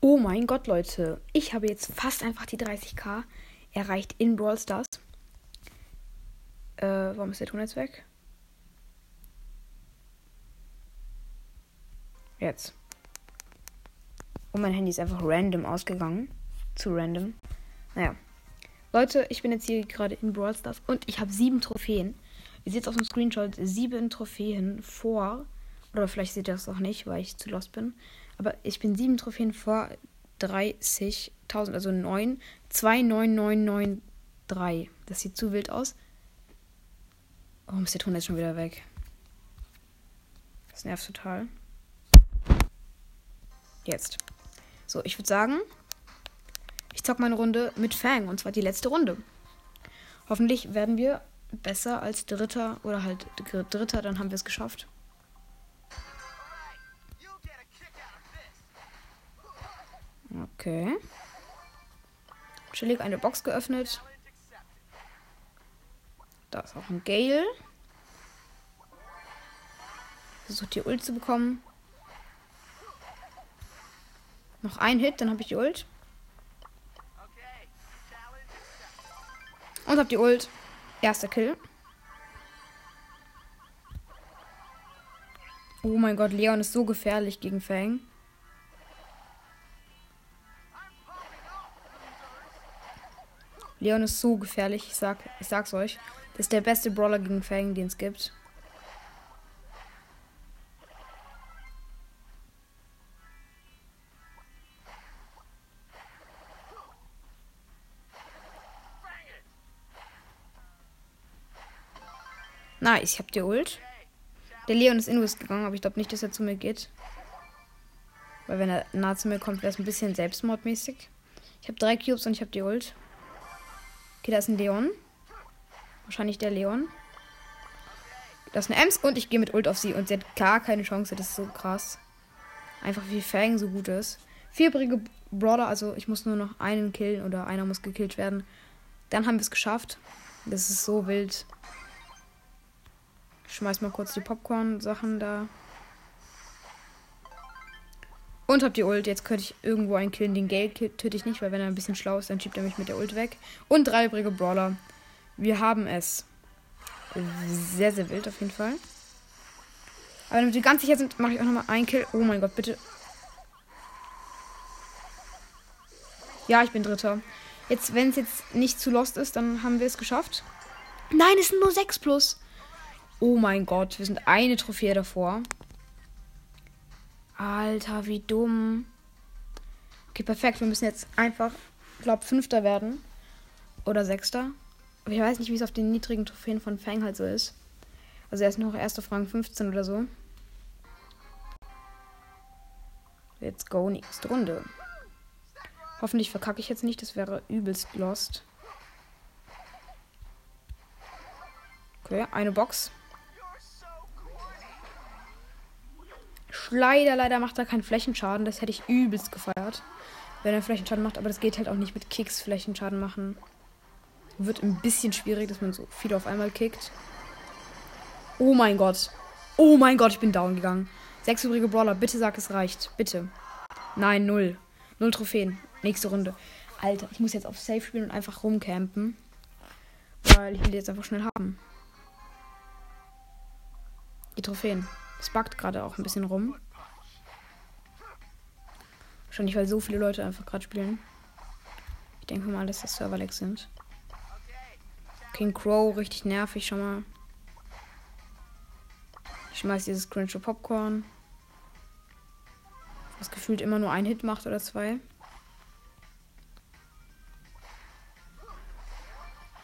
Oh mein Gott, Leute. Ich habe jetzt fast einfach die 30k erreicht in Brawl Stars. Äh, warum ist der Ton jetzt weg? Jetzt. Und mein Handy ist einfach random ausgegangen. Zu random. Naja. Leute, ich bin jetzt hier gerade in Brawl Stars und ich habe sieben Trophäen. Ihr seht auf dem Screenshot sieben Trophäen vor. Oder vielleicht seht ihr das auch nicht, weil ich zu lost bin. Aber ich bin sieben Trophäen vor 30.000, also 9. 29993. Das sieht zu wild aus. Warum ist der Ton jetzt schon wieder weg? Das nervt total. Jetzt. So, ich würde sagen, ich zock meine Runde mit Fang. Und zwar die letzte Runde. Hoffentlich werden wir besser als Dritter oder halt Dritter, dann haben wir es geschafft. Okay. Chillig eine Box geöffnet. Da ist auch ein Gale. Versucht die Ult zu bekommen. Noch ein Hit, dann habe ich die Ult. Und hab die Ult. Erster Kill. Oh mein Gott, Leon ist so gefährlich gegen Fang. Leon ist so gefährlich, ich, sag, ich sag's euch. Das ist der beste Brawler gegen Fang, den es gibt. Nice, ich hab die Ult. Der Leon ist Invis gegangen, aber ich glaube nicht, dass er zu mir geht. Weil wenn er nah zu mir kommt, wäre es ein bisschen selbstmordmäßig. Ich habe drei Cubes und ich habe die Ult. Okay, da ist ein Leon. Wahrscheinlich der Leon. Das ist eine Ems und ich gehe mit Ult auf sie und sie hat gar keine Chance. Das ist so krass. Einfach wie Fang so gut ist. Vierbrige Brawler, also ich muss nur noch einen killen oder einer muss gekillt werden. Dann haben wir es geschafft. Das ist so wild. Ich schmeiß mal kurz die Popcorn-Sachen da. Und hab die Ult. Jetzt könnte ich irgendwo einen killen. Den Gale töte ich nicht, weil wenn er ein bisschen schlau ist, dann schiebt er mich mit der Ult weg. Und drei übrige Brawler. Wir haben es. Sehr, sehr wild auf jeden Fall. Aber damit wir ganz sicher sind, mache ich auch nochmal einen Kill. Oh mein Gott, bitte. Ja, ich bin Dritter. Jetzt, wenn es jetzt nicht zu lost ist, dann haben wir es geschafft. Nein, es sind nur 6 plus. Oh mein Gott, wir sind eine Trophäe davor. Alter, wie dumm. Okay, perfekt. Wir müssen jetzt einfach, glaube, Fünfter werden. Oder Sechster. Aber ich weiß nicht, wie es auf den niedrigen Trophäen von Fang halt so ist. Also er ist noch erste Fragen 15 oder so. Let's go, nächste Runde. Hoffentlich verkacke ich jetzt nicht, das wäre übelst lost. Okay, eine Box. Leider, leider macht er keinen Flächenschaden. Das hätte ich übelst gefeiert. Wenn er Flächenschaden macht, aber das geht halt auch nicht mit Kicks Flächenschaden machen. Wird ein bisschen schwierig, dass man so viele auf einmal kickt. Oh mein Gott. Oh mein Gott, ich bin down gegangen. Sechs übrige Brawler, bitte sag, es reicht. Bitte. Nein, null. Null Trophäen. Nächste Runde. Alter, ich muss jetzt auf Safe spielen und einfach rumcampen. Weil ich will jetzt einfach schnell haben. Die Trophäen. Es backt gerade auch ein bisschen rum. Wahrscheinlich, weil so viele Leute einfach gerade spielen. Ich denke mal, dass das Serverlegs sind. King Crow, richtig nervig schon mal. Ich schmeiß dieses Crunch Popcorn. Was gefühlt immer nur ein Hit macht oder zwei.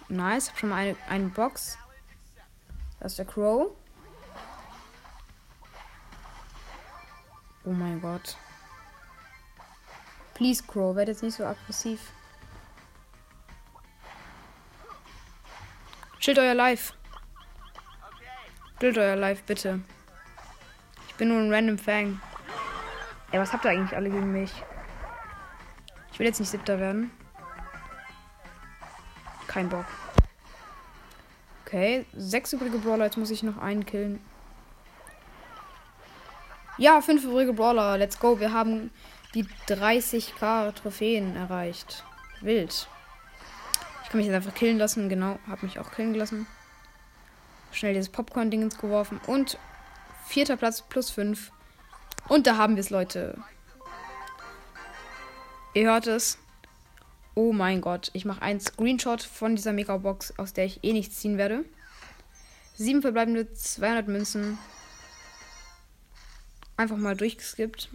Nice, hab schon mal eine, eine Box. Das ist der Crow. Oh mein Gott. Please, Crow, werd jetzt nicht so aggressiv. Schild euer Life. Schild euer Life, bitte. Ich bin nur ein random Fang. Ey, was habt ihr eigentlich alle gegen mich? Ich will jetzt nicht siebter werden. Kein Bock. Okay, sechs übrige Brawler. Jetzt muss ich noch einen killen. Ja, fünf übrige Brawler. Let's go. Wir haben die 30k Trophäen erreicht. Wild. Ich kann mich jetzt einfach killen lassen. Genau, habe mich auch killen lassen. Schnell dieses Popcorn-Dingens geworfen. Und vierter Platz plus 5. Und da haben wir es, Leute. Ihr hört es. Oh mein Gott. Ich mache einen Screenshot von dieser Megabox, aus der ich eh nichts ziehen werde. Sieben verbleibende 200 Münzen. Einfach mal durchgeskippt.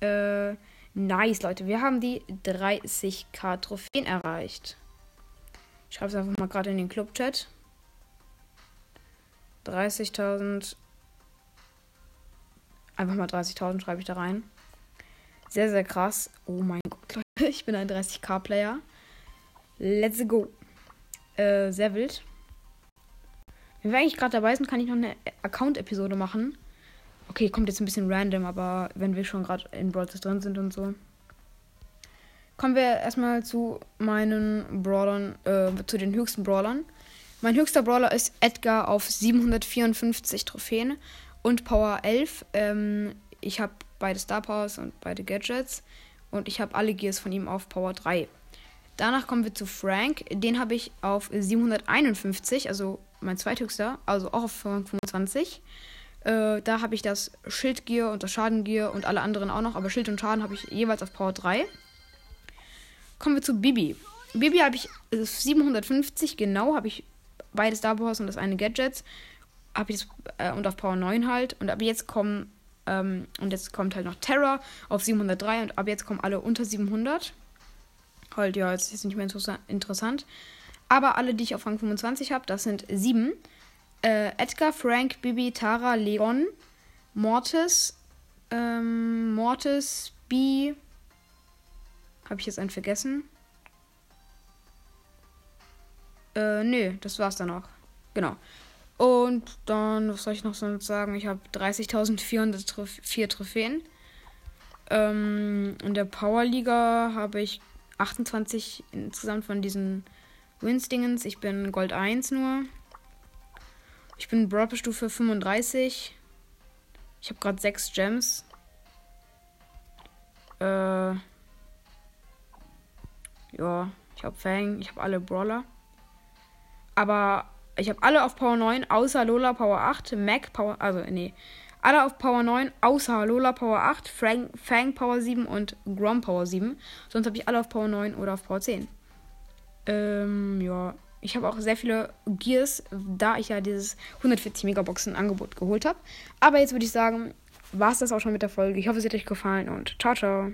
Äh, nice, Leute. Wir haben die 30k Trophäen erreicht. Ich schreibe es einfach mal gerade in den Club-Chat. 30.000. Einfach mal 30.000 schreibe ich da rein. Sehr, sehr krass. Oh mein Gott, Leute. Ich bin ein 30k-Player. Let's go. Äh, sehr wild. Wenn wir eigentlich gerade dabei sind, kann ich noch eine Account-Episode machen. Okay, kommt jetzt ein bisschen random, aber wenn wir schon gerade in Brawl drin sind und so. Kommen wir erstmal zu meinen Brawlern, äh, zu den höchsten Brawlern. Mein höchster Brawler ist Edgar auf 754 Trophäen und Power 11. Ähm, ich habe beide Star Powers und beide Gadgets und ich habe alle Gears von ihm auf Power 3. Danach kommen wir zu Frank. Den habe ich auf 751, also mein zweithöchster, also auch auf 25. Äh, da habe ich das Schildgear und das Schadengear und alle anderen auch noch, aber Schild und Schaden habe ich jeweils auf Power 3. Kommen wir zu Bibi. Bibi habe ich 750, genau, habe ich beide Star Wars und das eine Gadgets. Habe ich das, äh, und auf Power 9 halt. Und ab jetzt kommen, ähm, und jetzt kommt halt noch Terra auf 703 und ab jetzt kommen alle unter 700. Halt, ja, jetzt ist nicht mehr interessant. Aber alle, die ich auf Rang 25 habe, das sind sieben äh, Edgar, Frank, Bibi, Tara, Leon, Mortis, ähm, Mortis, B. Habe ich jetzt einen vergessen? Äh, nö, das war's dann auch. Genau. Und dann, was soll ich noch so sagen? Ich habe 30.404 Trophäen. Ähm, in der Powerliga habe ich 28 insgesamt von diesen Wins-Dingens. Ich bin Gold 1 nur. Ich bin Brawl Stufe 35. Ich habe gerade 6 Gems. Äh. Ja, ich habe Fang, ich habe alle Brawler. Aber ich habe alle auf Power 9, außer Lola Power 8, Mac Power, also nee, alle auf Power 9, außer Lola Power 8, Fang, Fang Power 7 und Grom Power 7. Sonst habe ich alle auf Power 9 oder auf Power 10. Ähm, ja. Ich habe auch sehr viele Gears, da ich ja dieses 140 Megaboxen Angebot geholt habe. Aber jetzt würde ich sagen, war es das auch schon mit der Folge. Ich hoffe, es hat euch gefallen und ciao, ciao.